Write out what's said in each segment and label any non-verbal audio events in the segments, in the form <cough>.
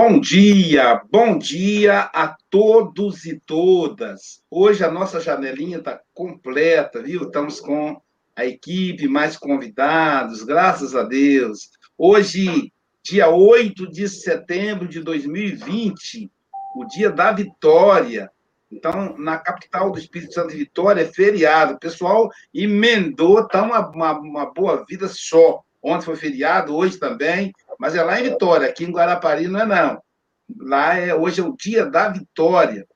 Bom dia, bom dia a todos e todas. Hoje a nossa janelinha está completa, viu? Estamos com a equipe, mais convidados, graças a Deus. Hoje, dia 8 de setembro de 2020, o dia da vitória. Então, na capital do Espírito Santo de Vitória, é feriado. O pessoal emendou, está uma, uma, uma boa vida só. Ontem foi feriado, hoje também, mas é lá em Vitória, aqui em Guarapari não é não. Lá é hoje é o dia da vitória.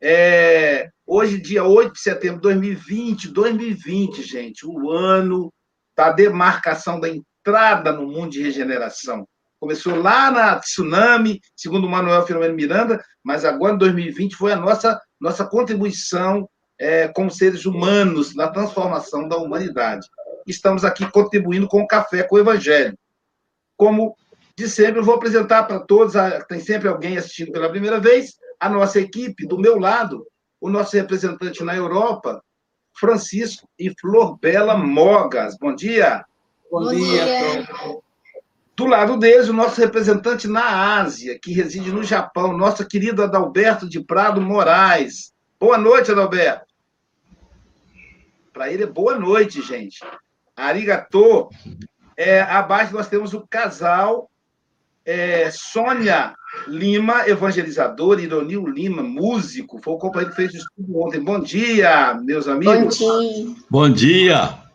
É, hoje, dia 8 de setembro de 2020, 2020, gente, o ano da demarcação da entrada no mundo de regeneração. Começou lá na tsunami, segundo Manuel Filomeno Miranda, mas agora em 2020 foi a nossa, nossa contribuição é, como seres humanos na transformação da humanidade. Estamos aqui contribuindo com o café, com o Evangelho. Como de sempre, eu vou apresentar para todos, tem sempre alguém assistindo pela primeira vez, a nossa equipe, do meu lado, o nosso representante na Europa, Francisco e Flor Bela Mogas. Bom dia. Bom, Bom dia. dia. Do lado deles, o nosso representante na Ásia, que reside no Japão, nosso querido Adalberto de Prado Moraes. Boa noite, Adalberto. Para ele é boa noite, gente. Arigatô. É, abaixo nós temos o casal é, Sônia Lima, evangelizador, Ironil Lima, músico, foi o companheiro que fez o estudo ontem. Bom dia, meus amigos. Bom dia. Bom dia.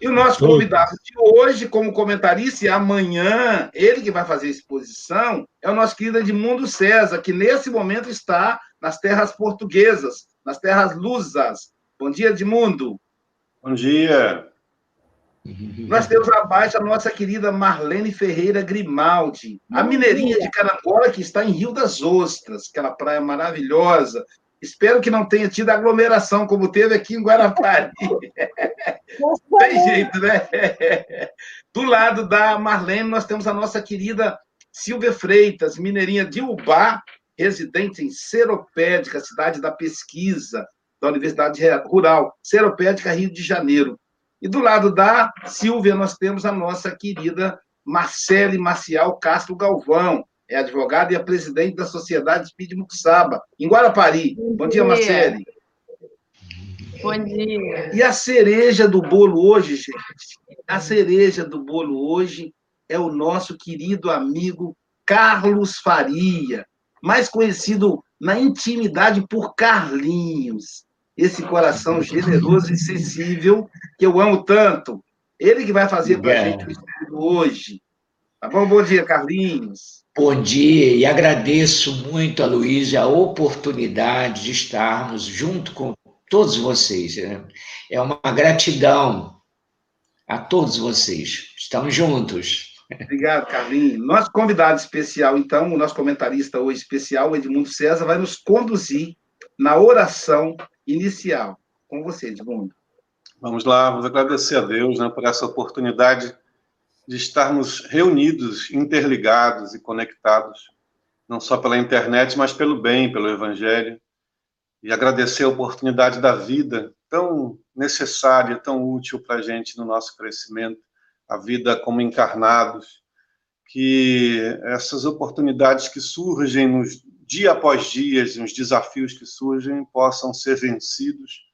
E o nosso convidado de hoje, como comentarista, e amanhã, ele que vai fazer a exposição, é o nosso querido Edmundo César, que nesse momento está nas terras portuguesas, nas terras lusas. Bom dia, Edmundo. Bom dia. Nós temos abaixo a nossa querida Marlene Ferreira Grimaldi, a mineirinha de Carangola, que está em Rio das Ostras, aquela praia maravilhosa. Espero que não tenha tido aglomeração como teve aqui em Guarapari. Tem jeito, né? <laughs> Do lado da Marlene, nós temos a nossa querida Silvia Freitas, mineirinha de Ubá, residente em Seropédica, cidade da pesquisa da Universidade Rural, Seropédica, Rio de Janeiro. E do lado da Silvia, nós temos a nossa querida Marcele Maciel Castro Galvão, é advogada e é presidente da Sociedade Espírita Muxaba, em Guarapari. Bom, Bom dia, dia, Marcele. Bom dia. E a cereja do bolo hoje, gente, a cereja do bolo hoje é o nosso querido amigo Carlos Faria, mais conhecido na intimidade por Carlinhos esse coração generoso e sensível que eu amo tanto. Ele que vai fazer para a gente o estudo hoje. Tá bom? Bom dia, Carlinhos. Bom dia e agradeço muito a Luiz a oportunidade de estarmos junto com todos vocês. Né? É uma gratidão a todos vocês. Estamos juntos. Obrigado, Carlinhos. Nosso convidado especial, então, o nosso comentarista hoje especial, Edmundo César, vai nos conduzir na oração inicial. Com você, Edmundo. Vamos lá, vamos agradecer a Deus né, por essa oportunidade de estarmos reunidos, interligados e conectados, não só pela internet, mas pelo bem, pelo Evangelho, e agradecer a oportunidade da vida tão necessária, tão útil para a gente no nosso crescimento, a vida como encarnados, que essas oportunidades que surgem nos dia após dia, os desafios que surgem possam ser vencidos,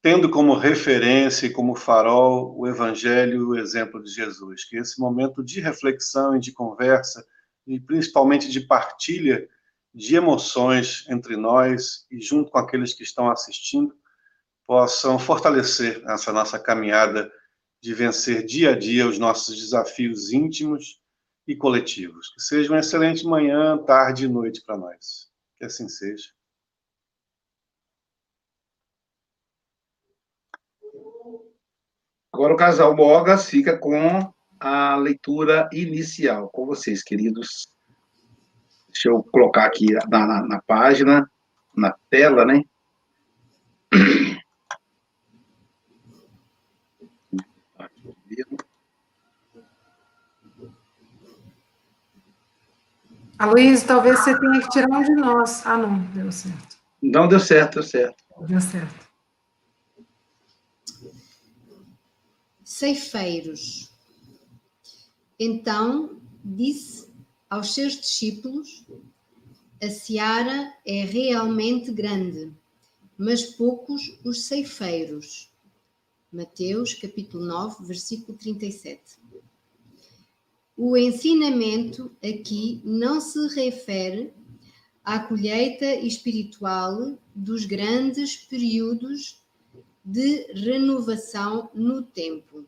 tendo como referência e como farol o Evangelho e o exemplo de Jesus. Que esse momento de reflexão e de conversa, e principalmente de partilha de emoções entre nós e junto com aqueles que estão assistindo, possam fortalecer essa nossa caminhada de vencer dia a dia os nossos desafios íntimos e coletivos. Que seja uma excelente manhã, tarde e noite para nós. Que assim seja. Agora o casal Bogas fica com a leitura inicial. Com vocês, queridos. Deixa eu colocar aqui na, na, na página, na tela, né? Luiz, talvez você tenha que tirar um de nós. Ah, não, deu certo. Não deu certo, deu certo. Deu certo. Ceifeiros. Então disse aos seus discípulos: A seara é realmente grande, mas poucos os ceifeiros. Mateus capítulo 9, versículo 37. O ensinamento aqui não se refere à colheita espiritual dos grandes períodos de renovação no tempo,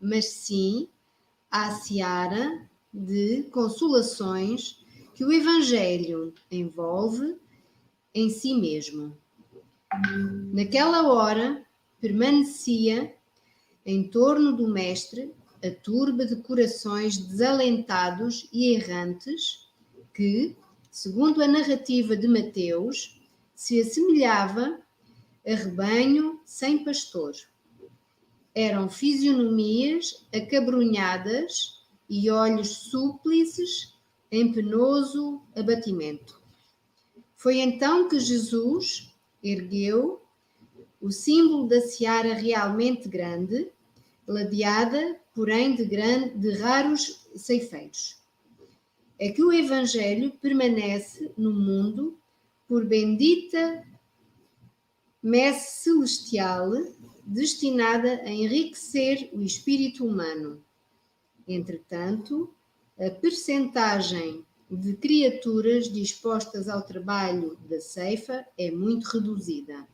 mas sim à seara de consolações que o Evangelho envolve em si mesmo. Naquela hora, permanecia em torno do Mestre a turba de corações desalentados e errantes que, segundo a narrativa de Mateus, se assemelhava a rebanho sem pastor. Eram fisionomias acabrunhadas e olhos súplices em penoso abatimento. Foi então que Jesus ergueu o símbolo da seara realmente grande, ladeada, porém, de, grande, de raros ceifeiros. É que o Evangelho permanece no mundo por bendita messe celestial destinada a enriquecer o espírito humano Entretanto, a percentagem de criaturas dispostas ao trabalho da ceifa é muito reduzida.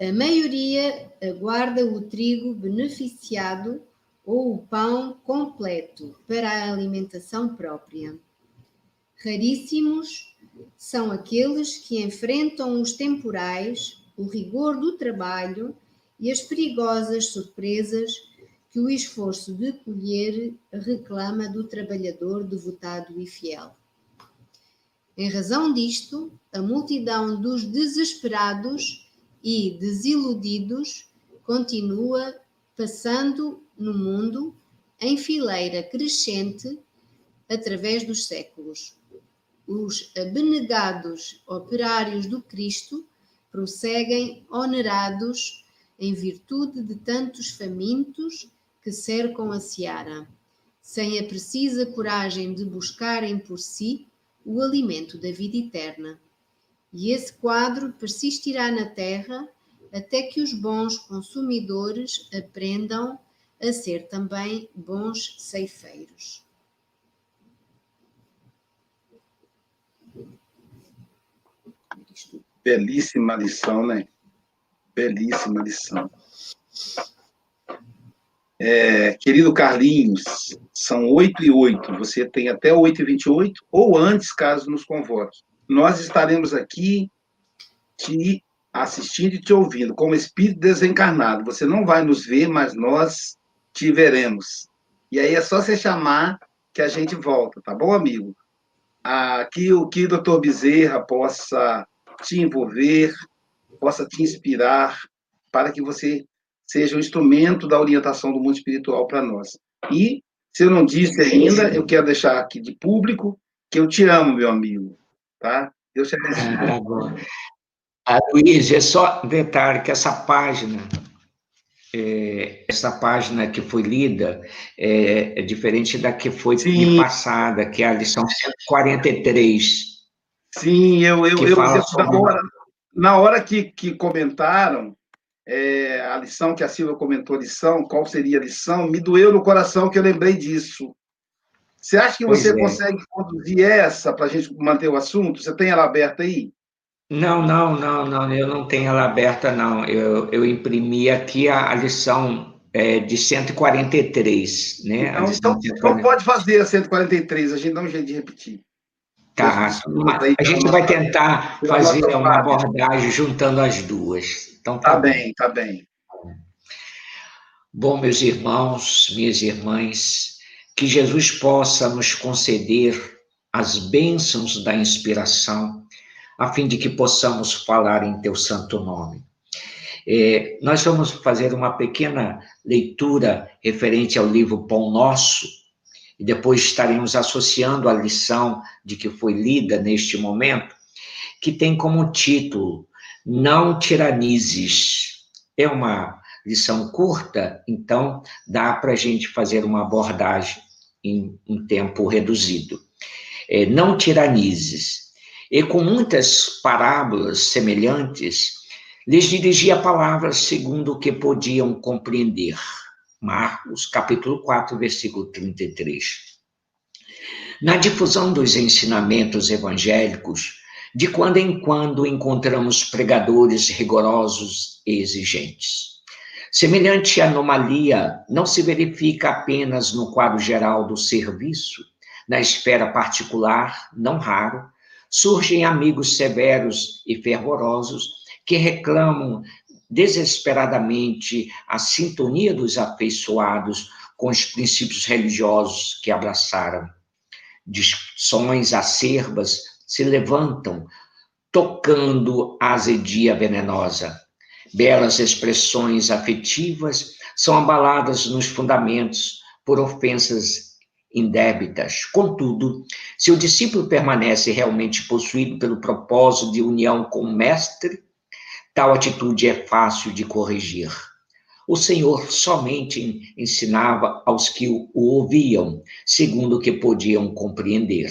A maioria aguarda o trigo beneficiado ou o pão completo para a alimentação própria. Raríssimos são aqueles que enfrentam os temporais, o rigor do trabalho e as perigosas surpresas que o esforço de colher reclama do trabalhador devotado e fiel. Em razão disto, a multidão dos desesperados e desiludidos continua passando no mundo em fileira crescente através dos séculos. Os abnegados operários do Cristo prosseguem onerados em virtude de tantos famintos que cercam a seara, sem a precisa coragem de buscarem por si o alimento da vida eterna. E esse quadro persistirá na terra até que os bons consumidores aprendam a ser também bons ceifeiros. Belíssima lição, né? Belíssima lição. É, querido Carlinhos, são 8 e 8, você tem até 8 e 28, ou antes, caso nos convoque. Nós estaremos aqui te assistindo e te ouvindo, como espírito desencarnado. Você não vai nos ver, mas nós te veremos. E aí é só você chamar que a gente volta, tá bom, amigo? Aqui o que o doutor Bezerra possa te envolver, possa te inspirar, para que você seja um instrumento da orientação do mundo espiritual para nós. E, se eu não disse ainda, eu quero deixar aqui de público que eu te amo, meu amigo, tá? Deus te abençoe. Ah, Luiz, é só detalhe que essa página, é, essa página que foi lida, é, é diferente da que foi passada, que é a lição 143. Sim, eu, eu, eu, na hora, na hora que, que comentaram, é, a lição que a Silvia comentou, lição, qual seria a lição, me doeu no coração que eu lembrei disso. Você acha que pois você é. consegue conduzir essa para a gente manter o assunto? Você tem ela aberta aí? Não, não, não, não, eu não tenho ela aberta, não. Eu, eu imprimi aqui a, a lição é, de 143, né? Então, então, então pode fazer a 143, a gente dá um jeito de repetir. Tá, a gente vai tentar fazer uma abordagem juntando as duas. Então tá, tá bem, tá bem. Bom, meus irmãos, minhas irmãs, que Jesus possa nos conceder as bênçãos da inspiração, a fim de que possamos falar em teu santo nome. É, nós vamos fazer uma pequena leitura referente ao livro Pão Nosso, e depois estaremos associando a lição de que foi lida neste momento, que tem como título não tiranizes. É uma lição curta, então dá para a gente fazer uma abordagem em um tempo reduzido. É, não tiranizes. E com muitas parábolas semelhantes, lhes dirigia palavras segundo o que podiam compreender. Marcos, capítulo 4, versículo 33. Na difusão dos ensinamentos evangélicos, de quando em quando encontramos pregadores rigorosos e exigentes. Semelhante anomalia não se verifica apenas no quadro geral do serviço, na esfera particular, não raro, surgem amigos severos e fervorosos que reclamam desesperadamente a sintonia dos afeiçoados com os princípios religiosos que abraçaram. Discussões acerbas se levantam, tocando a azedia venenosa. Belas expressões afetivas são abaladas nos fundamentos por ofensas indébitas. Contudo, se o discípulo permanece realmente possuído pelo propósito de união com o mestre, tal atitude é fácil de corrigir. O Senhor somente ensinava aos que o ouviam, segundo o que podiam compreender.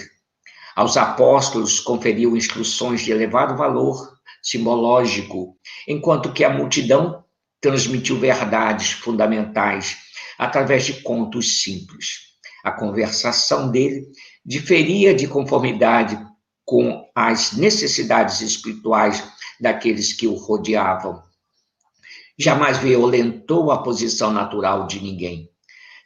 Aos apóstolos conferiu instruções de elevado valor simbológico, enquanto que a multidão transmitiu verdades fundamentais através de contos simples. A conversação dele diferia de conformidade com as necessidades espirituais daqueles que o rodeavam. Jamais violentou a posição natural de ninguém.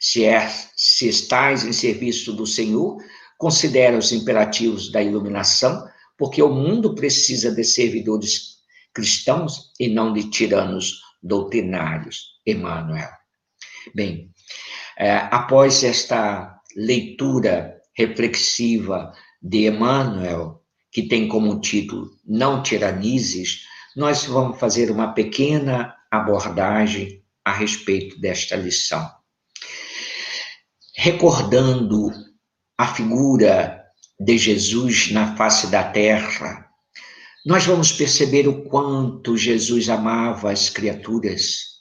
Se, é, se estás em serviço do Senhor, considera os imperativos da iluminação, porque o mundo precisa de servidores cristãos e não de tiranos doutrinários. Emmanuel. Bem, é, após esta leitura reflexiva de Emmanuel, que tem como título Não Tiranizes, nós vamos fazer uma pequena abordagem a respeito desta lição. Recordando a figura de Jesus na face da terra, nós vamos perceber o quanto Jesus amava as criaturas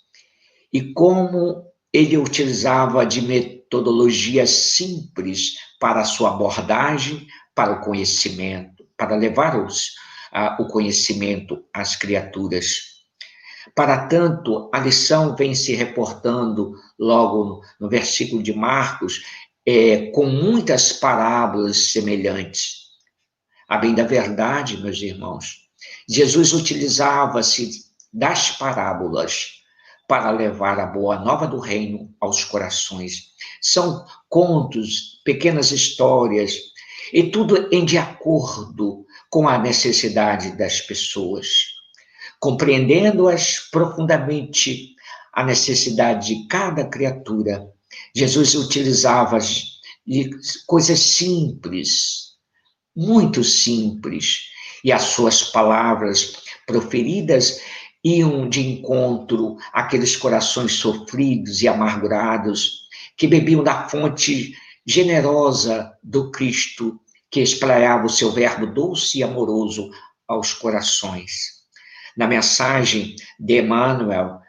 e como ele utilizava de metodologia simples para a sua abordagem, para o conhecimento, para levar os, a, o conhecimento às criaturas. Para tanto, a lição vem se reportando logo no versículo de Marcos, é, com muitas parábolas semelhantes. A bem da verdade, meus irmãos, Jesus utilizava-se das parábolas para levar a boa nova do reino aos corações. São contos, pequenas histórias, e tudo em de acordo com a necessidade das pessoas. Compreendendo-as profundamente, a necessidade de cada criatura, Jesus utilizava coisas simples, muito simples, e as suas palavras proferidas iam de encontro àqueles corações sofridos e amargurados que bebiam da fonte generosa do Cristo que espraiava o seu verbo doce e amoroso aos corações. Na mensagem de Emmanuel,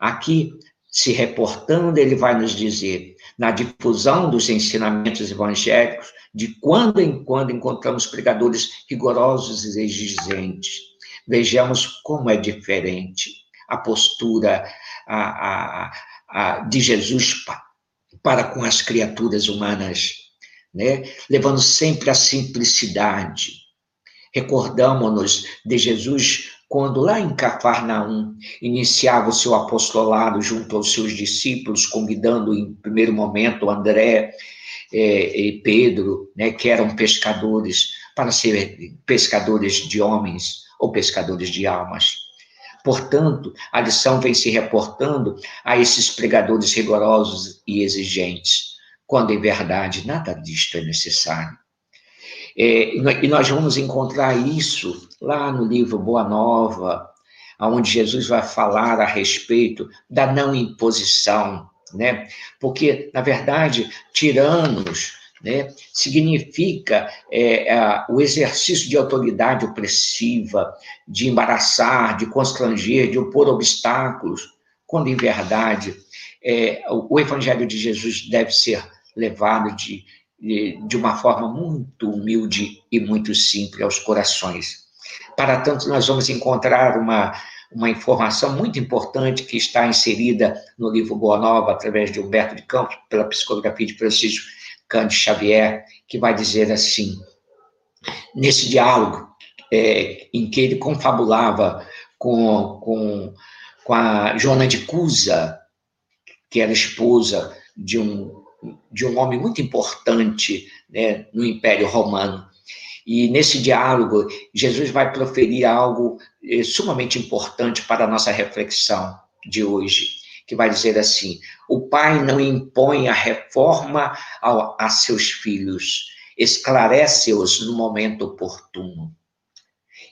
aqui se reportando, ele vai nos dizer, na difusão dos ensinamentos evangélicos, de quando em quando encontramos pregadores rigorosos e exigentes. Vejamos como é diferente a postura a, a, a, de Jesus para com as criaturas humanas, né? levando sempre a simplicidade. Recordamos-nos de Jesus quando lá em Cafarnaum iniciava o seu apostolado junto aos seus discípulos, convidando em primeiro momento André é, e Pedro, né, que eram pescadores, para serem pescadores de homens ou pescadores de almas. Portanto, a lição vem se reportando a esses pregadores rigorosos e exigentes, quando em verdade nada disto é necessário. É, e nós vamos encontrar isso lá no livro Boa Nova, onde Jesus vai falar a respeito da não imposição, né? Porque, na verdade, tiranos, né, significa é, é, o exercício de autoridade opressiva, de embaraçar, de constranger, de opor obstáculos, quando, em verdade, é, o Evangelho de Jesus deve ser levado de, de uma forma muito humilde e muito simples aos corações. Para tanto, nós vamos encontrar uma, uma informação muito importante que está inserida no livro Boa Nova, através de Humberto de Campos, pela psicografia de Francisco Cândido Xavier, que vai dizer assim: nesse diálogo é, em que ele confabulava com, com, com a Joana de Cusa, que era esposa de um, de um homem muito importante né, no Império Romano. E nesse diálogo, Jesus vai proferir algo é, sumamente importante para a nossa reflexão de hoje, que vai dizer assim: o pai não impõe a reforma ao, a seus filhos, esclarece-os no momento oportuno.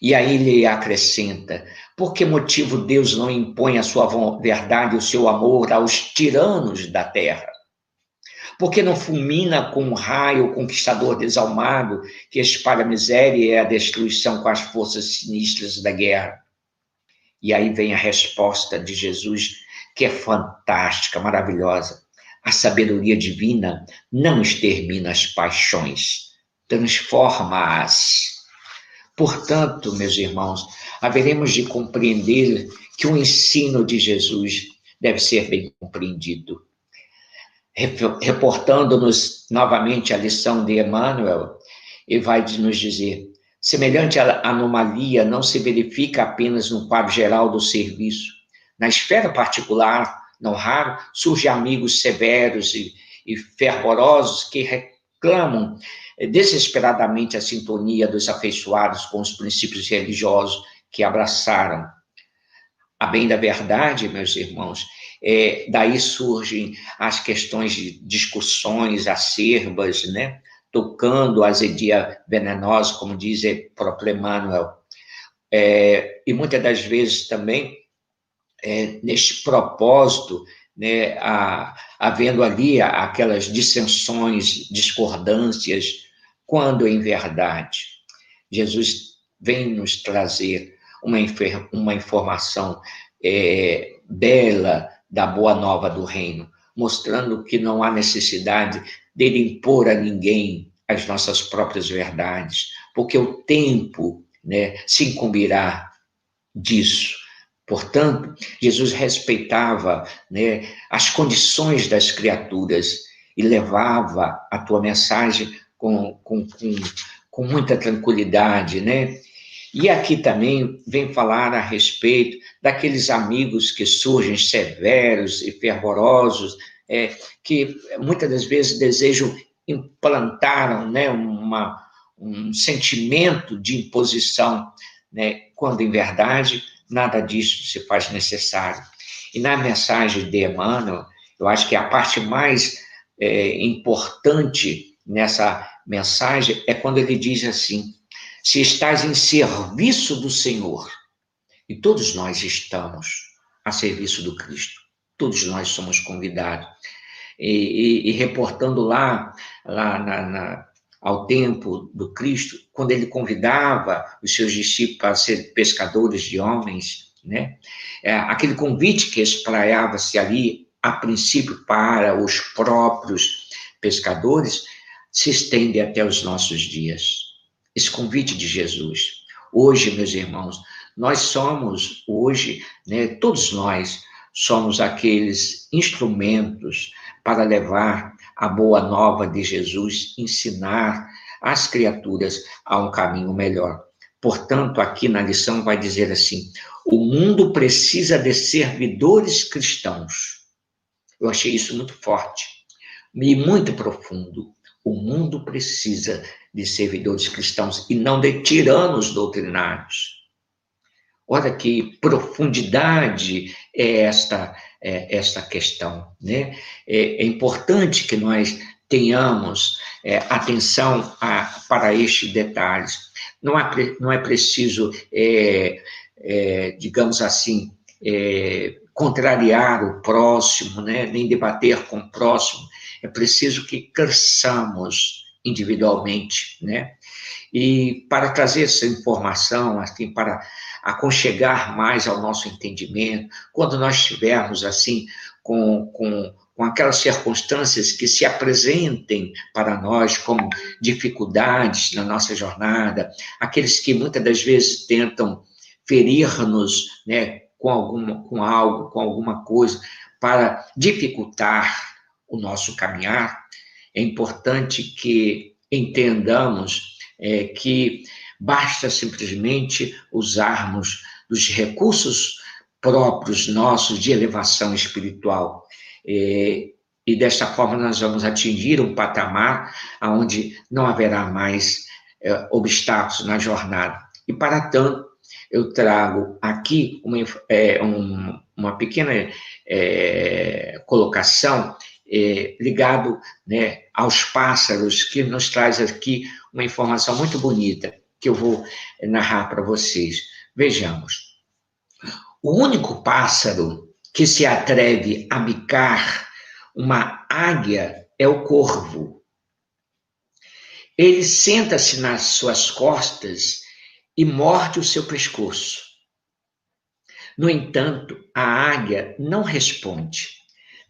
E aí ele acrescenta: por que motivo Deus não impõe a sua verdade o seu amor aos tiranos da terra? Por que não fulmina com um raio o conquistador desalmado que espalha a miséria e a destruição com as forças sinistras da guerra? E aí vem a resposta de Jesus, que é fantástica, maravilhosa. A sabedoria divina não extermina as paixões, transforma-as Portanto, meus irmãos, haveremos de compreender que o ensino de Jesus deve ser bem compreendido. Reportando-nos novamente a lição de Emmanuel, ele vai nos dizer: semelhante anomalia não se verifica apenas no quadro geral do serviço. Na esfera particular, não raro, surgem amigos severos e, e fervorosos que reclamam desesperadamente a sintonia dos afeiçoados com os princípios religiosos que abraçaram. A bem da verdade, meus irmãos, é, daí surgem as questões de discussões acerbas, né? Tocando a azedia venenosa, como diz o próprio Emmanuel. É, e muitas das vezes também, é, neste propósito, né, a, havendo ali aquelas dissensões, discordâncias, quando em verdade Jesus vem nos trazer uma, uma informação é, bela da boa nova do reino, mostrando que não há necessidade dele impor a ninguém as nossas próprias verdades, porque o tempo né, se incumbirá disso. Portanto, Jesus respeitava né, as condições das criaturas e levava a tua mensagem com, com, com, com muita tranquilidade, né? E aqui também vem falar a respeito daqueles amigos que surgem severos e fervorosos, é, que muitas das vezes desejam implantar né, uma, um sentimento de imposição, né, quando em verdade nada disso se faz necessário. E na mensagem de Emmanuel, eu acho que a parte mais é, importante nessa mensagem é quando ele diz assim: se estás em serviço do Senhor, e todos nós estamos a serviço do Cristo, todos nós somos convidados. E, e, e reportando lá, lá na, na, ao tempo do Cristo, quando ele convidava os seus discípulos para ser pescadores de homens, né? É, aquele convite que espraiava-se ali, a princípio, para os próprios pescadores, se estende até os nossos dias. Esse convite de Jesus. Hoje, meus irmãos, nós somos, hoje, né, todos nós somos aqueles instrumentos para levar a boa nova de Jesus, ensinar as criaturas a um caminho melhor. Portanto, aqui na lição vai dizer assim: o mundo precisa de servidores cristãos. Eu achei isso muito forte e muito profundo. O mundo precisa de servidores cristãos e não de tiranos doutrinários. Olha que profundidade é esta, é esta questão. Né? É, é importante que nós tenhamos é, atenção a, para estes detalhes. Não é, não é preciso, é, é, digamos assim, é, contrariar o próximo, né? nem debater com o próximo, é preciso que cresçamos individualmente, né? E para trazer essa informação, assim, para aconchegar mais ao nosso entendimento, quando nós estivermos, assim, com, com, com aquelas circunstâncias que se apresentem para nós como dificuldades na nossa jornada, aqueles que muitas das vezes tentam ferir-nos, né, com alguma, com algo, com alguma coisa, para dificultar o nosso caminhar, é importante que entendamos é, que basta simplesmente usarmos os recursos próprios nossos de elevação espiritual. É, e desta forma nós vamos atingir um patamar onde não haverá mais é, obstáculos na jornada. E para tanto, eu trago aqui uma, é, um, uma pequena é, colocação é, ligado né, aos pássaros, que nos traz aqui uma informação muito bonita, que eu vou narrar para vocês. Vejamos. O único pássaro que se atreve a bicar uma águia é o corvo. Ele senta-se nas suas costas e morde o seu pescoço. No entanto, a águia não responde,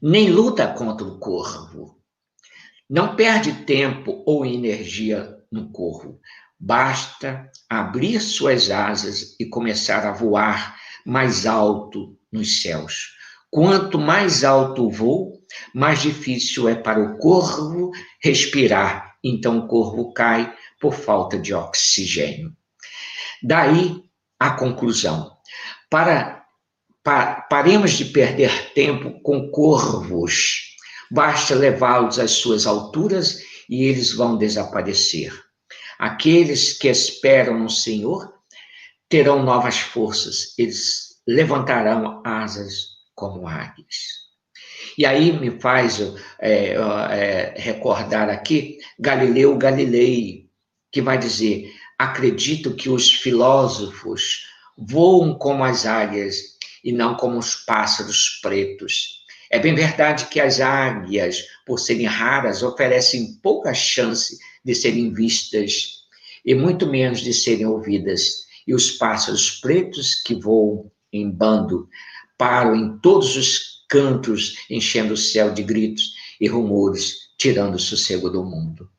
nem luta contra o corvo. Não perde tempo ou energia no corvo. Basta abrir suas asas e começar a voar mais alto nos céus. Quanto mais alto o voo, mais difícil é para o corvo respirar. Então o corvo cai por falta de oxigênio. Daí a conclusão. Para, pa, paremos de perder tempo com corvos. Basta levá-los às suas alturas e eles vão desaparecer. Aqueles que esperam no Senhor terão novas forças, eles levantarão asas como águias. E aí me faz é, é, recordar aqui Galileu Galilei, que vai dizer: acredito que os filósofos voam como as águias e não como os pássaros pretos. É bem verdade que as águias, por serem raras, oferecem pouca chance de serem vistas e muito menos de serem ouvidas e os pássaros pretos que voam em bando param em todos os cantos, enchendo o céu de gritos e rumores, tirando o sossego do mundo.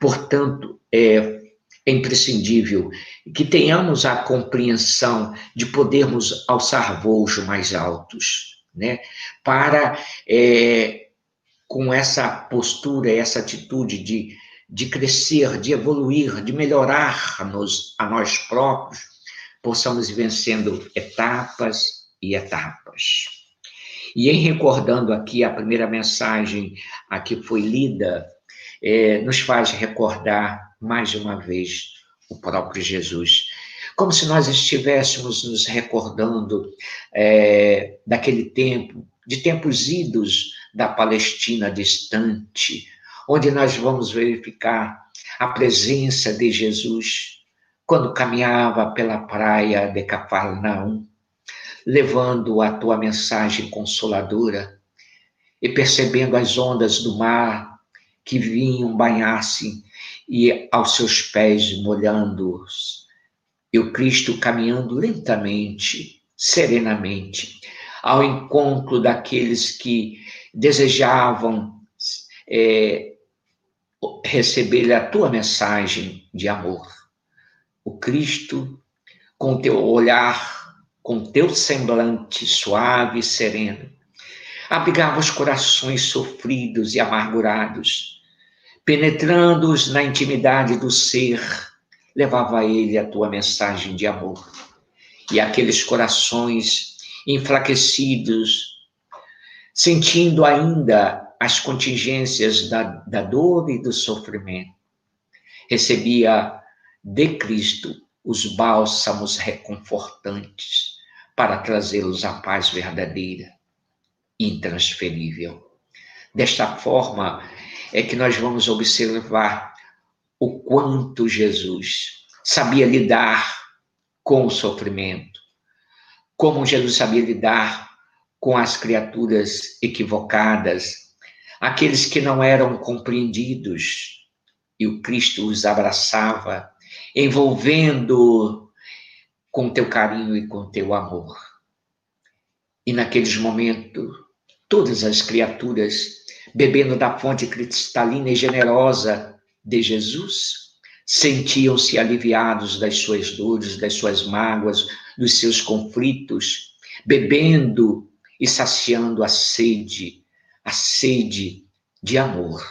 Portanto, é, é imprescindível que tenhamos a compreensão de podermos alçar voos mais altos, né? Para, é, com essa postura, essa atitude de de crescer, de evoluir, de melhorar-nos a nós próprios, possamos ir vencendo etapas e etapas. E em recordando aqui a primeira mensagem a que foi lida, é, nos faz recordar mais uma vez o próprio Jesus. Como se nós estivéssemos nos recordando é, daquele tempo, de tempos idos da Palestina distante, onde nós vamos verificar a presença de Jesus quando caminhava pela praia de Cafarnaum, levando a tua mensagem consoladora e percebendo as ondas do mar que vinham banhar-se e aos seus pés molhando-os. E o Cristo caminhando lentamente, serenamente, ao encontro daqueles que desejavam é, receber a tua mensagem de amor. O Cristo, com teu olhar, com teu semblante suave e sereno, abrigava os corações sofridos e amargurados, penetrando-os na intimidade do ser, levava a ele a tua mensagem de amor. E aqueles corações enfraquecidos, sentindo ainda as contingências da, da dor e do sofrimento. Recebia de Cristo os bálsamos reconfortantes para trazê-los à paz verdadeira, intransferível. Desta forma é que nós vamos observar o quanto Jesus sabia lidar com o sofrimento, como Jesus sabia lidar com as criaturas equivocadas, aqueles que não eram compreendidos, e o Cristo os abraçava, envolvendo com teu carinho e com teu amor. E naqueles momentos, todas as criaturas, bebendo da fonte cristalina e generosa de Jesus, sentiam-se aliviados das suas dores, das suas mágoas, dos seus conflitos, bebendo e saciando a sede, a sede de amor.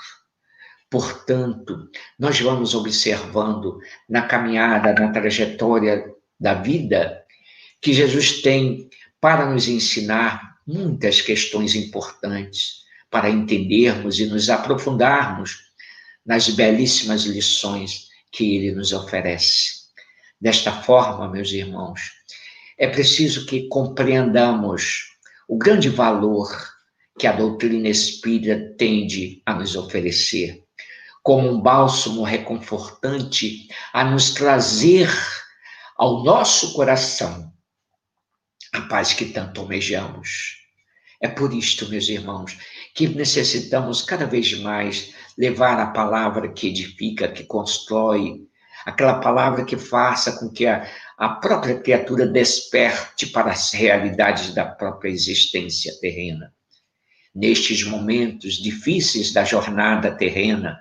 Portanto, nós vamos observando na caminhada, na trajetória da vida, que Jesus tem para nos ensinar muitas questões importantes, para entendermos e nos aprofundarmos nas belíssimas lições que ele nos oferece. Desta forma, meus irmãos, é preciso que compreendamos o grande valor que a doutrina espírita tende a nos oferecer, como um bálsamo reconfortante a nos trazer ao nosso coração a paz que tanto almejamos. É por isto, meus irmãos, que necessitamos cada vez mais levar a palavra que edifica, que constrói, aquela palavra que faça com que a, a própria criatura desperte para as realidades da própria existência terrena. Nestes momentos difíceis da jornada terrena,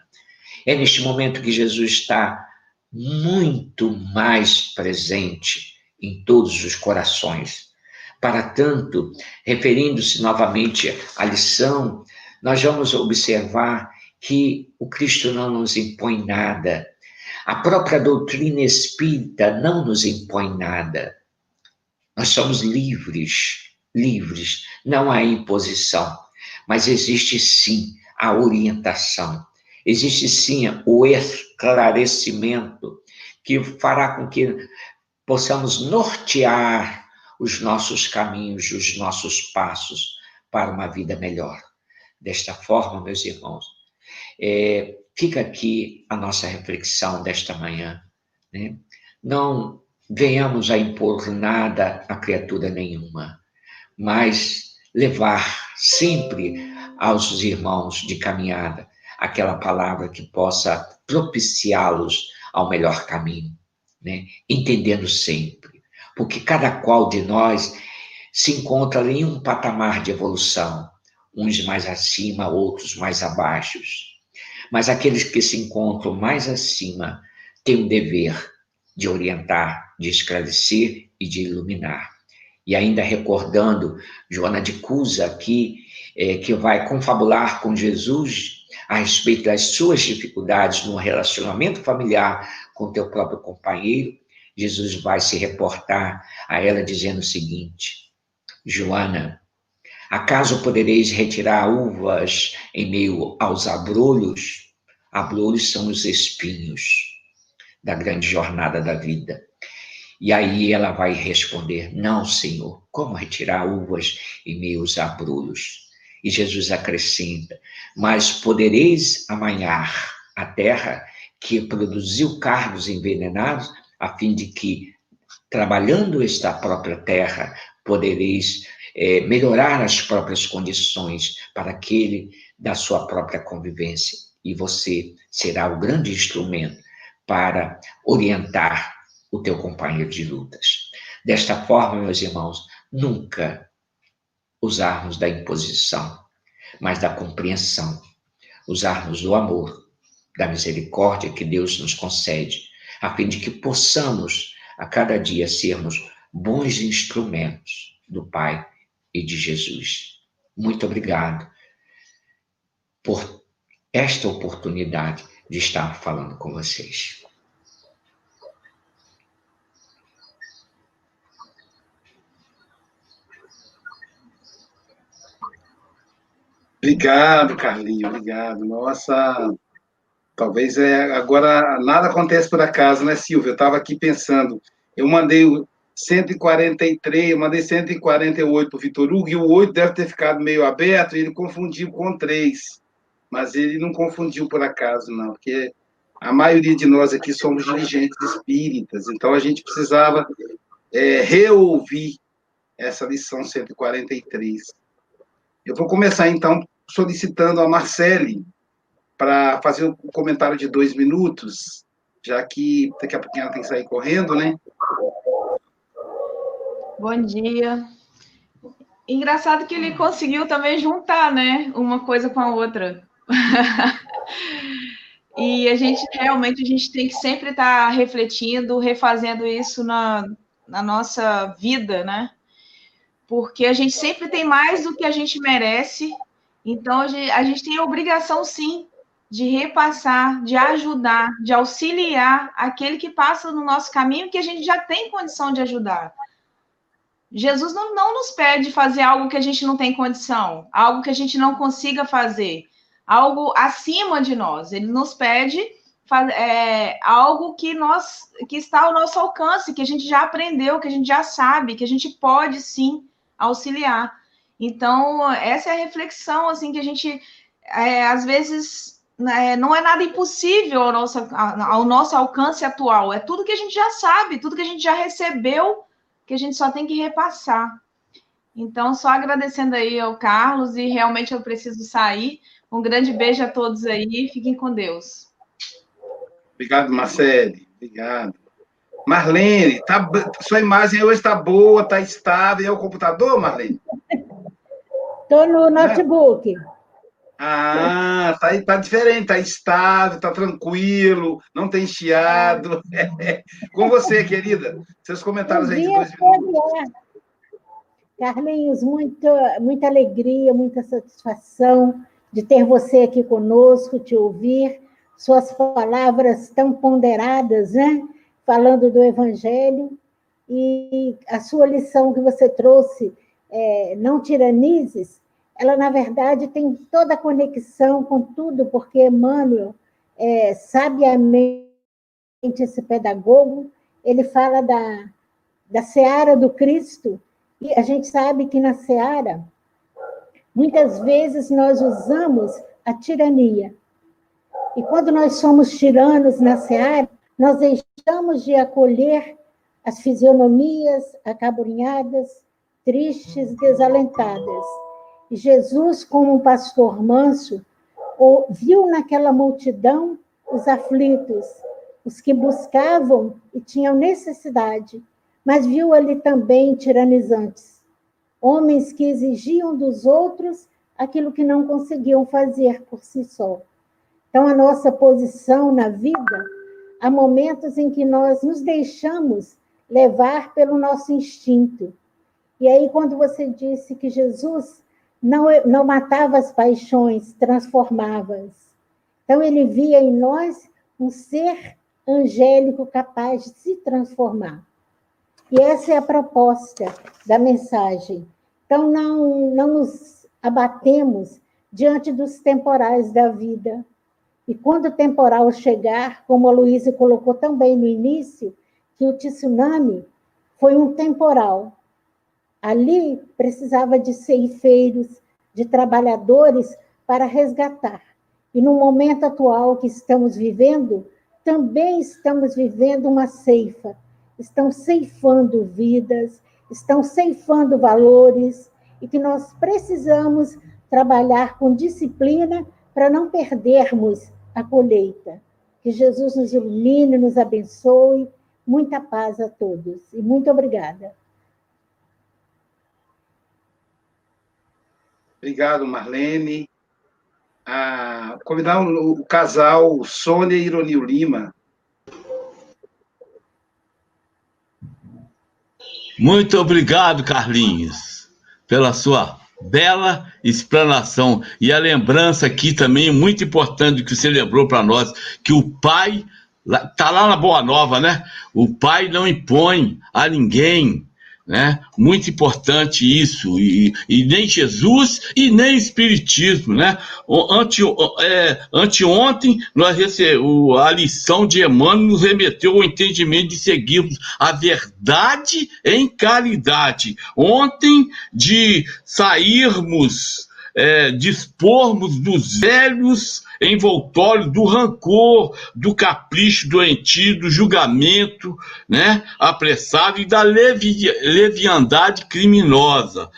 é neste momento que Jesus está muito mais presente em todos os corações. Para tanto, referindo-se novamente à lição, nós vamos observar que o Cristo não nos impõe nada. A própria doutrina espírita não nos impõe nada. Nós somos livres, livres. Não há imposição, mas existe sim a orientação. Existe sim o esclarecimento que fará com que possamos nortear os nossos caminhos, os nossos passos para uma vida melhor. Desta forma, meus irmãos, é, fica aqui a nossa reflexão desta manhã. Né? Não venhamos a impor nada a criatura nenhuma, mas levar sempre aos irmãos de caminhada aquela palavra que possa propiciá-los ao melhor caminho, né? entendendo sempre, porque cada qual de nós se encontra em um patamar de evolução, uns mais acima, outros mais abaixo mas aqueles que se encontram mais acima têm o dever de orientar, de esclarecer e de iluminar. E ainda recordando Joana de Cusa aqui, é, que vai confabular com Jesus a respeito das suas dificuldades no relacionamento familiar com teu próprio companheiro, Jesus vai se reportar a ela dizendo o seguinte: Joana, Acaso podereis retirar uvas em meio aos abrolhos? Abrolhos são os espinhos da grande jornada da vida. E aí ela vai responder: Não, Senhor, como retirar uvas em meio aos abrolhos? E Jesus acrescenta: Mas podereis amanhar a terra que produziu cargos envenenados, a fim de que, trabalhando esta própria terra, podereis é, melhorar as próprias condições para aquele da sua própria convivência. E você será o grande instrumento para orientar o teu companheiro de lutas. Desta forma, meus irmãos, nunca usarmos da imposição, mas da compreensão, usarmos do amor, da misericórdia que Deus nos concede, a fim de que possamos a cada dia sermos bons instrumentos do Pai e de Jesus. Muito obrigado por esta oportunidade de estar falando com vocês. Obrigado, Carlinhos, obrigado. Nossa, talvez é agora nada acontece por acaso, né, Silvia? Eu estava aqui pensando, eu mandei 143, eu mandei 148 para o Vitor Hugo, e o 8 deve ter ficado meio aberto, e ele confundiu com 3. Mas ele não confundiu por acaso, não, porque a maioria de nós aqui somos dirigentes espíritas, então a gente precisava é, reouvir essa lição 143. Eu vou começar, então, solicitando a Marcele para fazer um comentário de dois minutos, já que daqui a pouquinho ela tem que sair correndo, né? Bom dia. engraçado que ele conseguiu também juntar, né, uma coisa com a outra. <laughs> e a gente realmente a gente tem que sempre estar tá refletindo, refazendo isso na, na nossa vida, né? Porque a gente sempre tem mais do que a gente merece. Então a gente, a gente tem a obrigação sim de repassar, de ajudar, de auxiliar aquele que passa no nosso caminho que a gente já tem condição de ajudar. Jesus não, não nos pede fazer algo que a gente não tem condição, algo que a gente não consiga fazer, algo acima de nós. Ele nos pede é, algo que nós que está ao nosso alcance, que a gente já aprendeu, que a gente já sabe, que a gente pode sim auxiliar. Então, essa é a reflexão assim que a gente é, às vezes né, não é nada impossível ao nosso, ao nosso alcance atual, é tudo que a gente já sabe, tudo que a gente já recebeu, que a gente só tem que repassar. Então, só agradecendo aí ao Carlos, e realmente eu preciso sair. Um grande beijo a todos aí, fiquem com Deus. Obrigado, Marcele. Obrigado. Marlene, tá, sua imagem hoje está boa, está estável. É o computador, Marlene? Estou no notebook. É. Ah, tá, tá diferente, tá estável, tá tranquilo, não tem chiado. <laughs> Com você, querida. Seus comentários aí de dois minutos. Carlinhos, muita, muita alegria, muita satisfação de ter você aqui conosco, te ouvir, suas palavras tão ponderadas, né? Falando do Evangelho, e a sua lição que você trouxe, é, não tiranizes, ela, na verdade, tem toda a conexão com tudo, porque Emmanuel, é, sabiamente, esse pedagogo, ele fala da, da seara do Cristo, e a gente sabe que na seara, muitas vezes nós usamos a tirania. E quando nós somos tiranos na seara, nós deixamos de acolher as fisionomias acabrunhadas, tristes, desalentadas. Jesus, como um pastor manso, viu naquela multidão os aflitos, os que buscavam e tinham necessidade, mas viu ali também tiranizantes, homens que exigiam dos outros aquilo que não conseguiam fazer por si só. Então, a nossa posição na vida, há momentos em que nós nos deixamos levar pelo nosso instinto. E aí, quando você disse que Jesus não, não matava as paixões, transformava-as. Então, ele via em nós um ser angélico capaz de se transformar. E essa é a proposta da mensagem. Então, não, não nos abatemos diante dos temporais da vida. E quando o temporal chegar, como a Luísa colocou também no início, que o tsunami foi um temporal, Ali precisava de ceifeiros, de trabalhadores para resgatar. E no momento atual que estamos vivendo, também estamos vivendo uma ceifa. Estão ceifando vidas, estão ceifando valores, e que nós precisamos trabalhar com disciplina para não perdermos a colheita. Que Jesus nos ilumine, nos abençoe. Muita paz a todos e muito obrigada. Obrigado, Marlene. Ah, convidar o, o casal Sônia e Ironil Lima. Muito obrigado, Carlinhos, pela sua bela explanação. E a lembrança aqui também, muito importante, que você lembrou para nós, que o pai, está lá na Boa Nova, né? O pai não impõe a ninguém né? Muito importante isso, e, e nem Jesus e nem Espiritismo. Né? Ante, é, anteontem, nós recebemos, a lição de Emmanuel nos remeteu ao entendimento de seguirmos a verdade em caridade. Ontem, de sairmos, é, dispormos dos velhos envoltório do rancor, do capricho doentio, do julgamento né, apressado e da levi leviandade criminosa.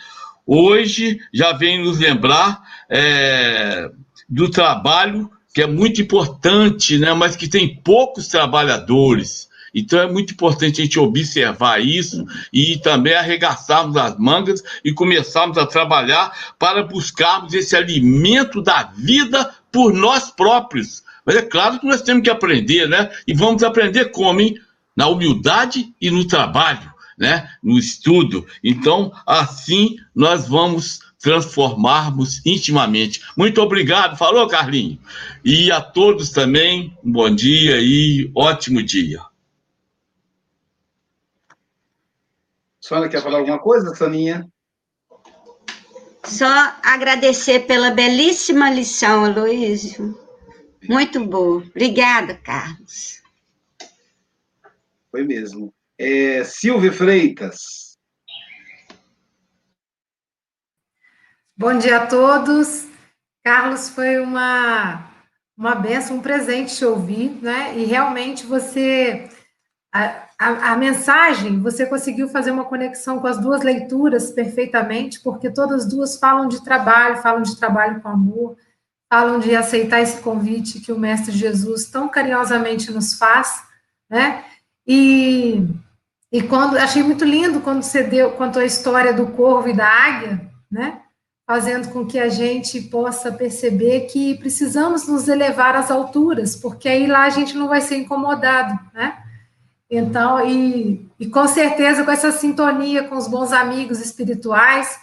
Hoje já vem nos lembrar é, do trabalho que é muito importante, né, mas que tem poucos trabalhadores. Então é muito importante a gente observar isso e também arregaçarmos as mangas e começarmos a trabalhar para buscarmos esse alimento da vida por nós próprios. Mas é claro que nós temos que aprender, né? E vamos aprender como? Hein? Na humildade e no trabalho, né? No estudo. Então, assim nós vamos transformarmos intimamente. Muito obrigado. Falou, Carlinho. E a todos também, um bom dia e ótimo dia. Senhora quer falar alguma coisa, Saninha? Só agradecer pela belíssima lição, Aloysio. Muito boa. Obrigada, Carlos. Foi mesmo. É, Silvia Freitas. Bom dia a todos. Carlos, foi uma, uma benção, um presente te ouvir, né? E realmente você. A, a, a, mensagem, você conseguiu fazer uma conexão com as duas leituras perfeitamente, porque todas duas falam de trabalho, falam de trabalho com amor, falam de aceitar esse convite que o Mestre Jesus tão carinhosamente nos faz, né? E, e quando achei muito lindo quando você deu, contou a história do corvo e da águia, né? Fazendo com que a gente possa perceber que precisamos nos elevar às alturas, porque aí lá a gente não vai ser incomodado, né? Então, e, e com certeza com essa sintonia com os bons amigos espirituais,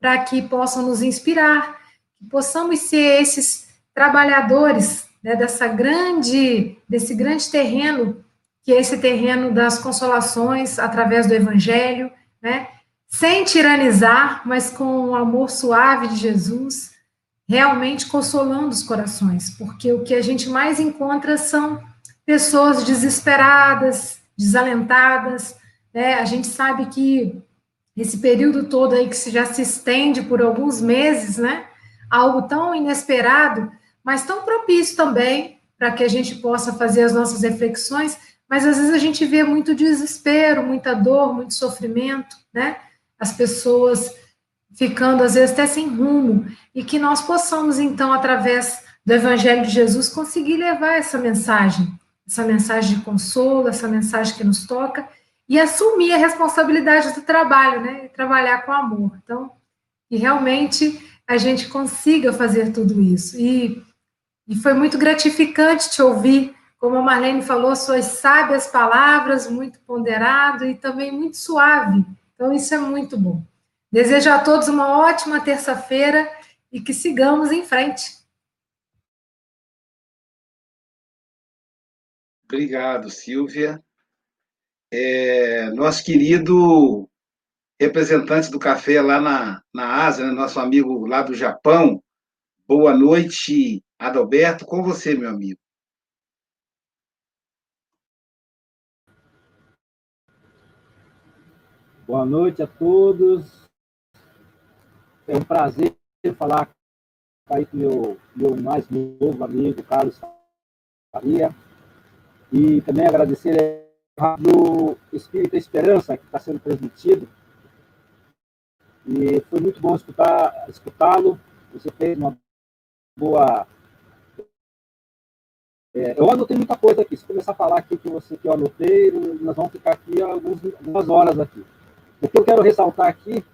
para que possam nos inspirar, que possamos ser esses trabalhadores né, dessa grande, desse grande terreno, que é esse terreno das consolações através do Evangelho, né, sem tiranizar, mas com o amor suave de Jesus, realmente consolando os corações, porque o que a gente mais encontra são pessoas desesperadas, desalentadas, né? A gente sabe que esse período todo aí que já se estende por alguns meses, né? Algo tão inesperado, mas tão propício também para que a gente possa fazer as nossas reflexões, mas às vezes a gente vê muito desespero, muita dor, muito sofrimento, né? As pessoas ficando às vezes até sem rumo, e que nós possamos então através do evangelho de Jesus conseguir levar essa mensagem essa mensagem de consolo, essa mensagem que nos toca, e assumir a responsabilidade do trabalho, né? E trabalhar com amor. Então, que realmente a gente consiga fazer tudo isso. E, e foi muito gratificante te ouvir, como a Marlene falou, suas sábias palavras, muito ponderado e também muito suave. Então, isso é muito bom. Desejo a todos uma ótima terça-feira e que sigamos em frente. Obrigado, Silvia. É, nosso querido representante do café lá na, na Ásia, né, nosso amigo lá do Japão, boa noite, Adalberto, com você, meu amigo. Boa noite a todos. É um prazer falar aí com meu, meu mais novo amigo, Carlos Faria. E também agradecer a Rádio Espírita Esperança, que está sendo transmitido. E foi muito bom escutá-lo. Você fez uma boa. É, eu anotei muita coisa aqui. Se começar a falar aqui que você que eu anotei, nós vamos ficar aqui alguns, algumas horas aqui. O que eu quero ressaltar aqui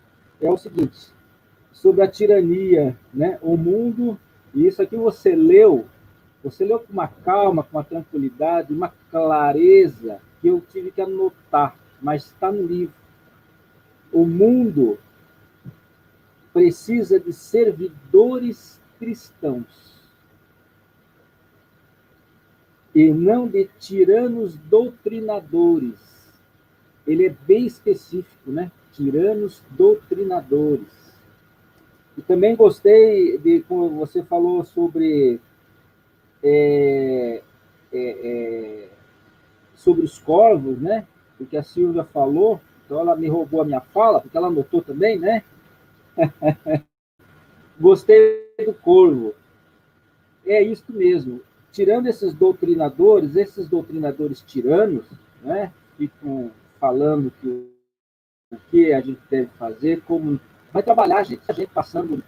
é o seguinte: sobre a tirania, né? O mundo, e isso aqui você leu você leu com uma calma, com uma tranquilidade, uma clareza que eu tive que anotar, mas está no livro. O mundo precisa de servidores cristãos e não de tiranos doutrinadores. Ele é bem específico, né? Tiranos doutrinadores. E também gostei de como você falou sobre é, é, é, sobre os corvos, né? Porque a Silvia falou, então ela me roubou a minha fala, porque ela anotou também, né? <laughs> Gostei do corvo. É isso mesmo. Tirando esses doutrinadores, esses doutrinadores tiranos, né? Ficam falando que o que a gente deve fazer, como vai trabalhar, gente, a gente passando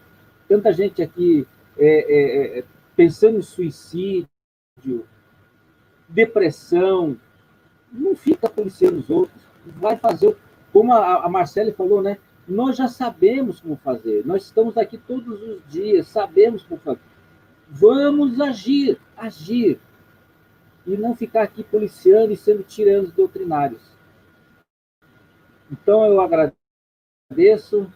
tanta gente aqui é, é, é pensando em suicídio, depressão, não fica policiando os outros, vai fazer, como a, a Marcele falou, né? Nós já sabemos como fazer, nós estamos aqui todos os dias, sabemos como fazer. Vamos agir, agir, e não ficar aqui policiando e sendo tiranos doutrinários. Então eu agradeço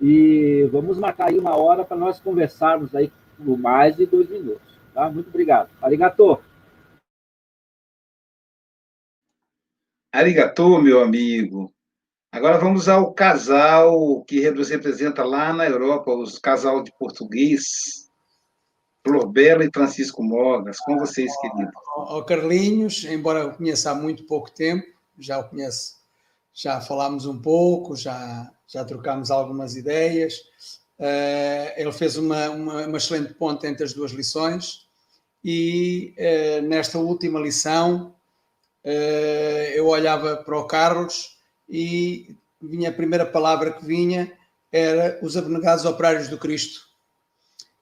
e vamos marcar aí uma hora para nós conversarmos aí por mais de dois minutos. Tá? Muito obrigado. Arigato. Arigato, meu amigo. Agora vamos ao casal que nos representa lá na Europa, os casal de português, Flor Bela e Francisco Mogas. Com vocês, querido. O Carlinhos, embora eu conheça há muito pouco tempo, já o conheço, já falámos um pouco, já, já trocámos algumas ideias. Uh, ele fez uma, uma, uma, excelente ponte entre as duas lições e uh, nesta última lição uh, eu olhava para o Carlos e vinha a primeira palavra que vinha era os abnegados operários do Cristo,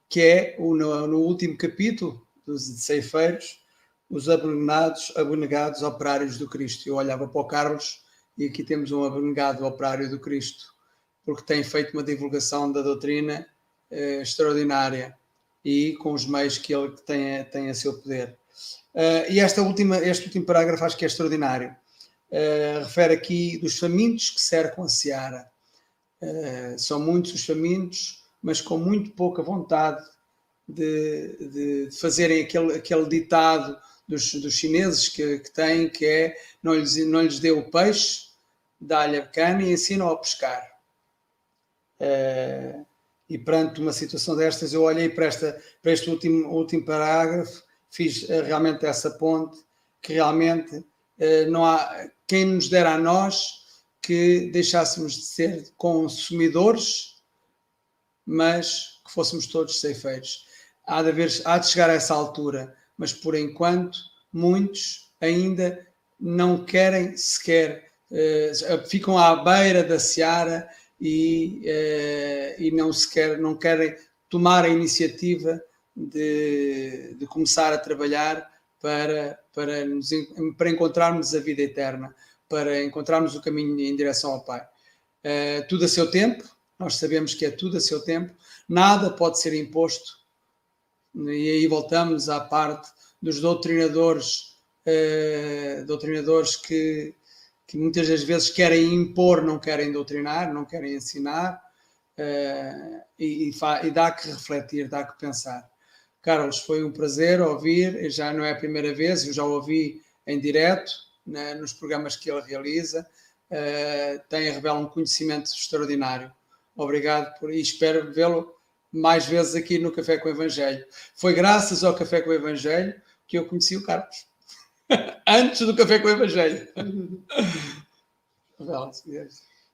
que é o, no, no último capítulo dos ceifeiros, os abnegados, abnegados operários do Cristo. Eu olhava para o Carlos e aqui temos um abnegado operário do Cristo, porque tem feito uma divulgação da doutrina eh, extraordinária e com os meios que ele tem, tem a seu poder. Uh, e esta última, este último parágrafo acho que é extraordinário. Uh, refere aqui dos famintos que cercam a seara. Uh, são muitos os famintos, mas com muito pouca vontade de, de fazerem aquele, aquele ditado dos, dos chineses que, que têm, que é não lhes, não lhes dê o peixe, dá-lhe a cana e ensina-o a pescar. Uh, e perante uma situação destas, eu olhei para, esta, para este último, último parágrafo, fiz uh, realmente essa ponte, que realmente uh, não há quem nos dera a nós que deixássemos de ser consumidores, mas que fôssemos todos ceifeiros. Há de, haver, há de chegar a essa altura, mas por enquanto muitos ainda não querem sequer, ficam à beira da seara e, uh, e não sequer não querem tomar a iniciativa de, de começar a trabalhar para, para, nos, para encontrarmos a vida eterna, para encontrarmos o caminho em direção ao Pai. Uh, tudo a seu tempo, nós sabemos que é tudo a seu tempo, nada pode ser imposto, e aí voltamos à parte dos doutrinadores, uh, doutrinadores que, que muitas das vezes querem impor, não querem doutrinar, não querem ensinar, uh, e, e, dá que refletir, dá que pensar. Carlos, foi um prazer ouvir, já não é a primeira vez, eu já ouvi em direto, né, nos programas que ele realiza, uh, tem, revela um conhecimento extraordinário. Obrigado por e espero vê-lo mais vezes aqui no Café com o Evangelho. Foi graças ao Café com o Evangelho que eu conheci o Carlos. <laughs> Antes do Café com o Evangelho.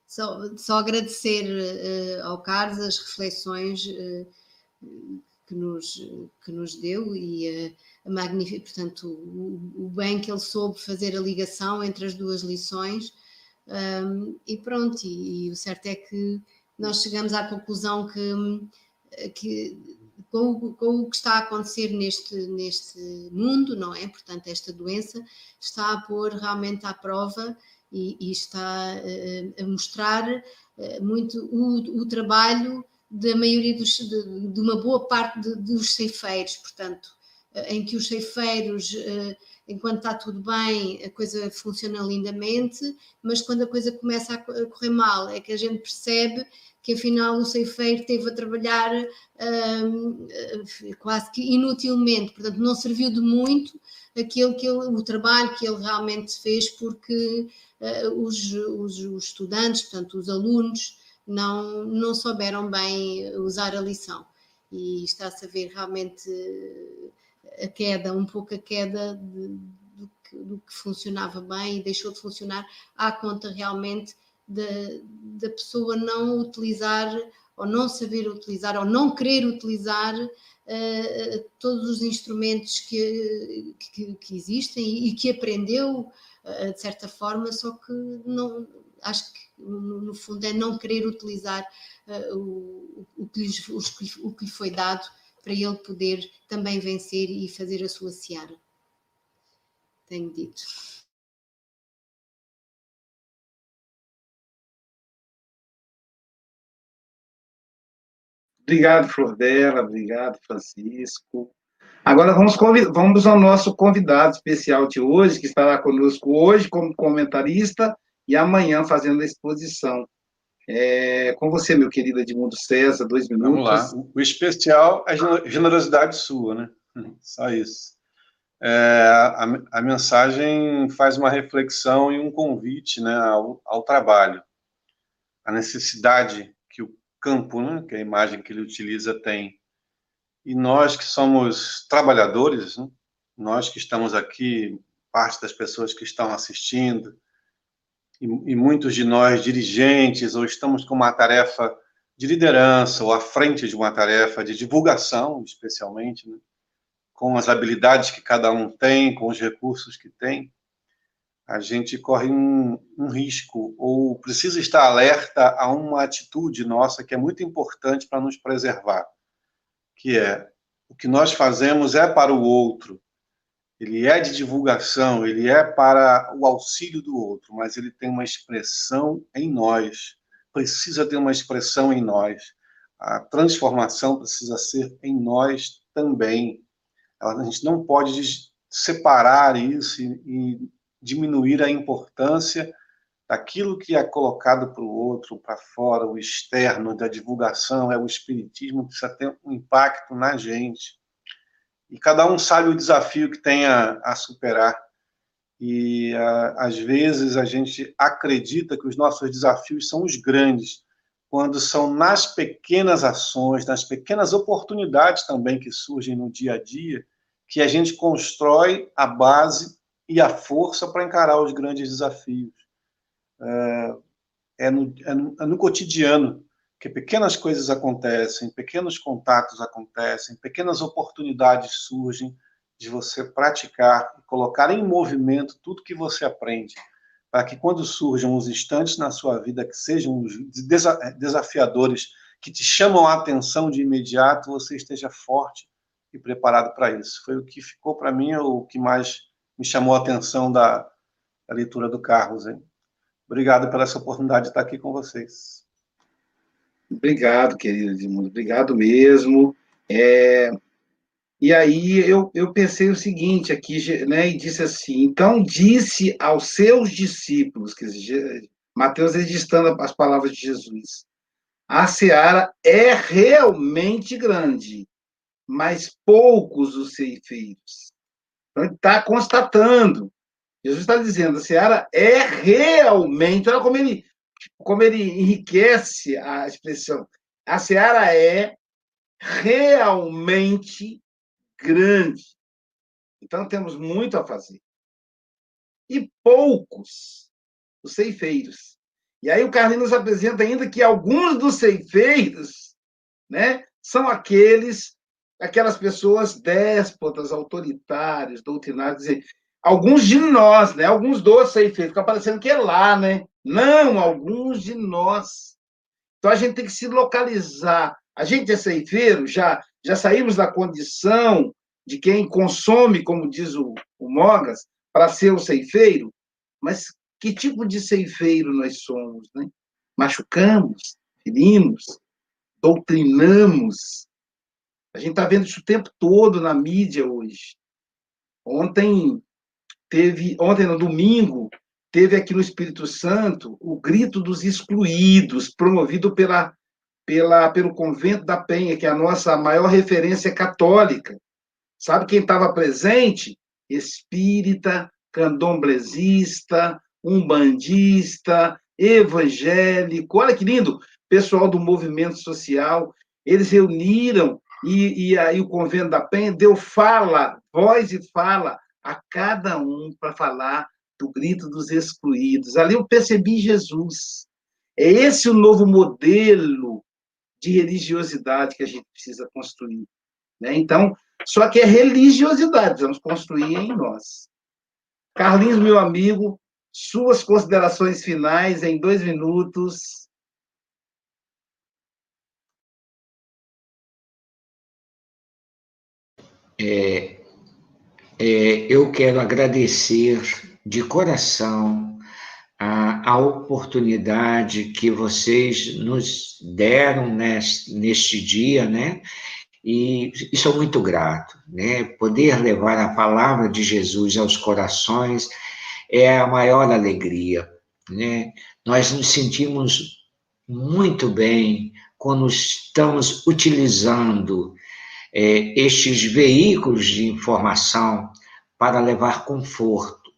só, só agradecer uh, ao Carlos as reflexões uh, que, nos, que nos deu e uh, a magnífica, portanto, o, o, bem que ele soube fazer a ligação entre as duas lições. Um, e pronto, e, e, o certo é que nós chegamos à conclusão que, que com, com, o que está a acontecer neste, neste mundo, não é? Portanto, esta doença está a pôr realmente à prova e, e está uh, a mostrar uh, muito o, o, trabalho da maioria dos, de, de, uma boa parte de, dos ceifeiros, portanto, uh, em que os ceifeiros enquanto está tudo bem, a coisa funciona lindamente, mas quando a coisa começa a correr mal, é que a gente percebe que afinal o ceifeiro teve a trabalhar um, quase que inutilmente, portanto não serviu de muito aquilo que ele, o trabalho que ele realmente fez, porque uh, os, os, os, estudantes, portanto os alunos, não, não souberam bem usar a lição. E está-se a ver realmente a queda, um pouco a queda de, do, que, do que funcionava bem e deixou de funcionar à conta realmente da, pessoa não utilizar ou não saber utilizar ou não querer utilizar uh, todos os instrumentos que, que, que existem e, que aprendeu uh, de certa forma, só que não acho que no, no fundo é não querer utilizar uh, o, o, que lhes, o que lhe foi dado para ele poder também vencer e fazer a sua seara. Tenho dito. Obrigado, Flordela, obrigado, Francisco. Agora vamos, vamos ao nosso convidado especial de hoje, que estará conosco hoje como comentarista e amanhã fazendo a exposição. É, com você, meu querido Edmundo César, dois minutos. Vamos lá. O especial é a generosidade sua, né? <laughs> Só isso. É, a, a, mensagem faz uma reflexão e um convite né, ao, ao trabalho. A necessidade campo, né, que é a imagem que ele utiliza, tem e nós que somos trabalhadores, né? nós que estamos aqui, parte das pessoas que estão assistindo, e, e, muitos de nós dirigentes, ou estamos com uma tarefa de liderança, ou à frente de uma tarefa de divulgação, especialmente, né? com as habilidades que cada um tem, com os recursos que tem, a gente corre um, um risco, ou precisa estar alerta a uma atitude nossa que é muito importante para nos preservar que é o que nós fazemos é para o outro, ele é de divulgação, ele é para o auxílio do outro, mas ele tem uma expressão em nós, precisa ter uma expressão em nós. A transformação precisa ser em nós também. A gente não pode separar isso e, e diminuir a importância daquilo que é colocado para o outro, para fora, o externo, da divulgação, é o espiritismo, precisa ter um impacto na gente. E cada um sabe o desafio que tem a, a superar. E a, às vezes a gente acredita que os nossos desafios são os grandes, quando são nas pequenas ações, nas pequenas oportunidades também que surgem no dia a dia, que a gente constrói a base e a força para encarar os grandes desafios é, é, no, é, no, é no cotidiano que pequenas coisas acontecem, pequenos contatos acontecem, pequenas oportunidades surgem de você praticar e colocar em movimento tudo que você aprende, para que quando surjam os instantes na sua vida que sejam desafiadores, que te chamam a atenção de imediato, você esteja forte e preparado para isso. Foi o que ficou para mim, o que mais me chamou a atenção da, da leitura do Carlos. Hein? Obrigado pela essa oportunidade de estar aqui com vocês. Obrigado, querido Edmundo, obrigado mesmo. É, e aí eu, eu pensei o seguinte aqui, né, e disse assim, então disse aos seus discípulos, que Mateus registrando as palavras de Jesus, a seara é realmente grande, mas poucos os ceifeiros. Então ele está constatando Jesus está dizendo, a seara é realmente, olha como ele, como ele enriquece a expressão. A seara é realmente grande. Então temos muito a fazer. E poucos os ceifeiros. E aí o Carlinhos apresenta ainda que alguns dos ceifeiros, né, são aqueles aquelas pessoas déspotas, autoritárias, doutrinárias, dizer, alguns de nós, né? Alguns dos ceifeiros, fica parecendo que é lá, né? Não, alguns de nós. Então a gente tem que se localizar. A gente é ceifeiro, já, já saímos da condição de quem consome, como diz o, o Mogas, para ser o ceifeiro, mas que tipo de ceifeiro nós somos, né? Machucamos, ferimos, doutrinamos. A gente está vendo isso o tempo todo na mídia hoje. Ontem teve, ontem no domingo, teve aqui no Espírito Santo o grito dos excluídos, promovido pela, pela, pelo Convento da Penha, que é a nossa maior referência católica. Sabe quem estava presente? Espírita, candomblesista, umbandista, evangélico. Olha que lindo! Pessoal do movimento social, eles reuniram e, e aí o Convento da Penha deu fala, voz e fala a cada um para falar do grito dos excluídos. Ali eu percebi Jesus. É esse o novo modelo de religiosidade que a gente precisa construir. Né? Então, só que é religiosidade, vamos construir em nós. Carlinhos, meu amigo, suas considerações finais em dois minutos. É, é, eu quero agradecer de coração a, a oportunidade que vocês nos deram neste, neste dia, né? E, e sou muito grato, né? Poder levar a palavra de Jesus aos corações é a maior alegria, né? Nós nos sentimos muito bem quando estamos utilizando é, estes veículos de informação para levar conforto,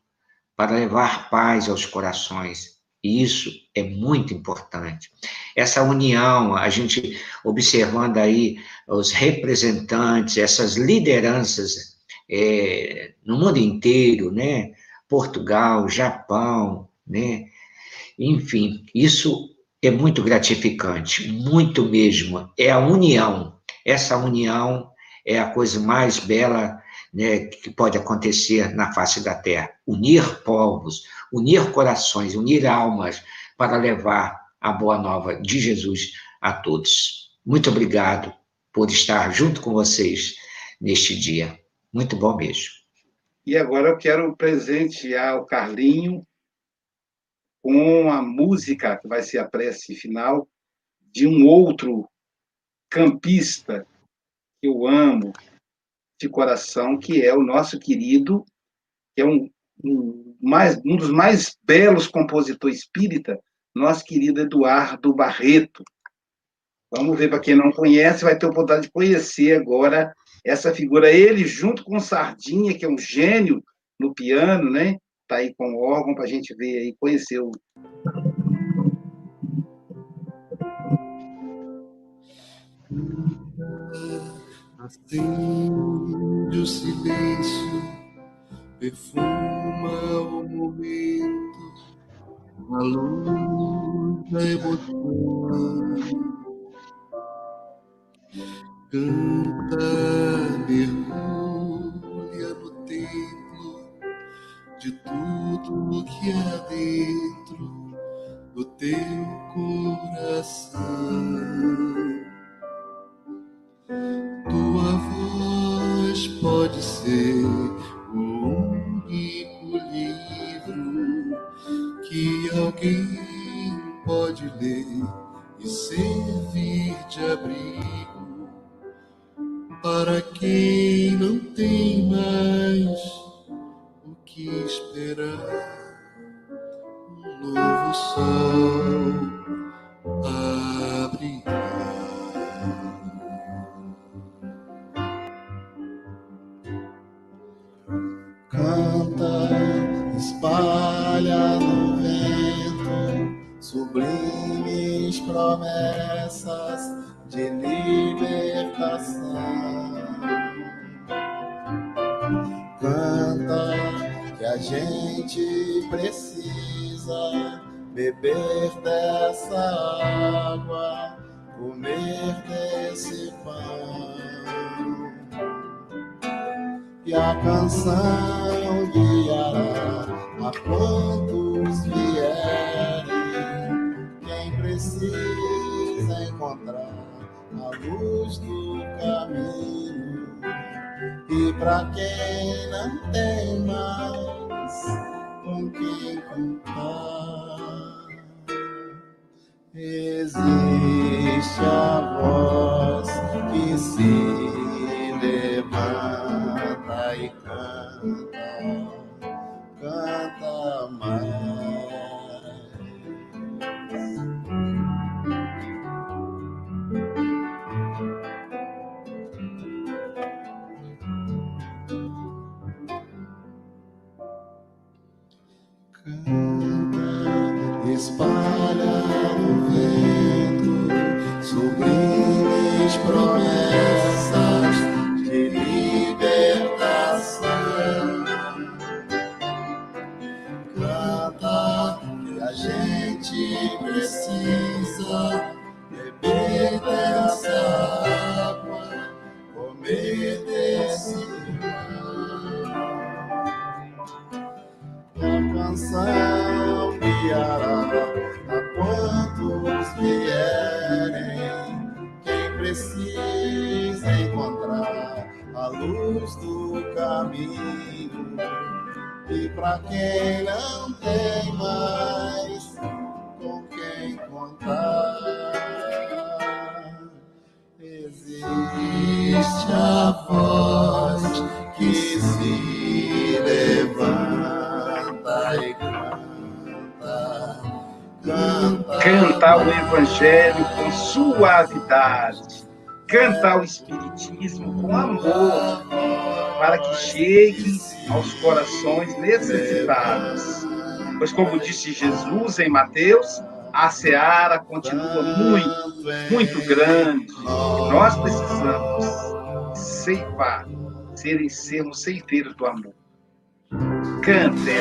para levar paz aos corações. E isso é muito importante. Essa união, a gente observando aí os representantes, essas lideranças é, no mundo inteiro, né? Portugal, Japão, né? Enfim, isso é muito gratificante, muito mesmo. É a união. Essa união é a coisa mais bela né, que pode acontecer na face da terra. Unir povos, unir corações, unir almas para levar a boa nova de Jesus a todos. Muito obrigado por estar junto com vocês neste dia. Muito bom mesmo. E agora eu quero presentear o Carlinho com a música que vai ser a prece final de um outro campista que eu amo, de coração, que é o nosso querido, que é um, um, mais, um dos mais belos compositores espírita, nosso querido Eduardo Barreto. Vamos ver, para quem não conhece, vai ter a oportunidade de conhecer agora essa figura. Ele, junto com Sardinha, que é um gênio no piano, né? Está aí com o órgão para a gente ver aí, conhecer o. Acende o silêncio, perfuma o momento, a luz da emoção. Canta, mergulha no templo de tudo que há dentro do teu coração. Pode ser o único livro que alguém pode ler e servir de abrigo para quem não tem mais o que esperar. Um novo sol promessas de libertação. Canta que a gente precisa beber dessa água, comer desse pão. E a canção guiará a quantos quem precisa encontrar a luz do caminho, e para quem não tem mais com quem contar, existe a voz que se levanta cantar o Espiritismo com amor, para que chegue aos corações necessitados. Pois, como disse Jesus em Mateus, a seara continua muito, muito grande. Nós precisamos ceifar, serem, sermos ceifeiros do amor. Cantem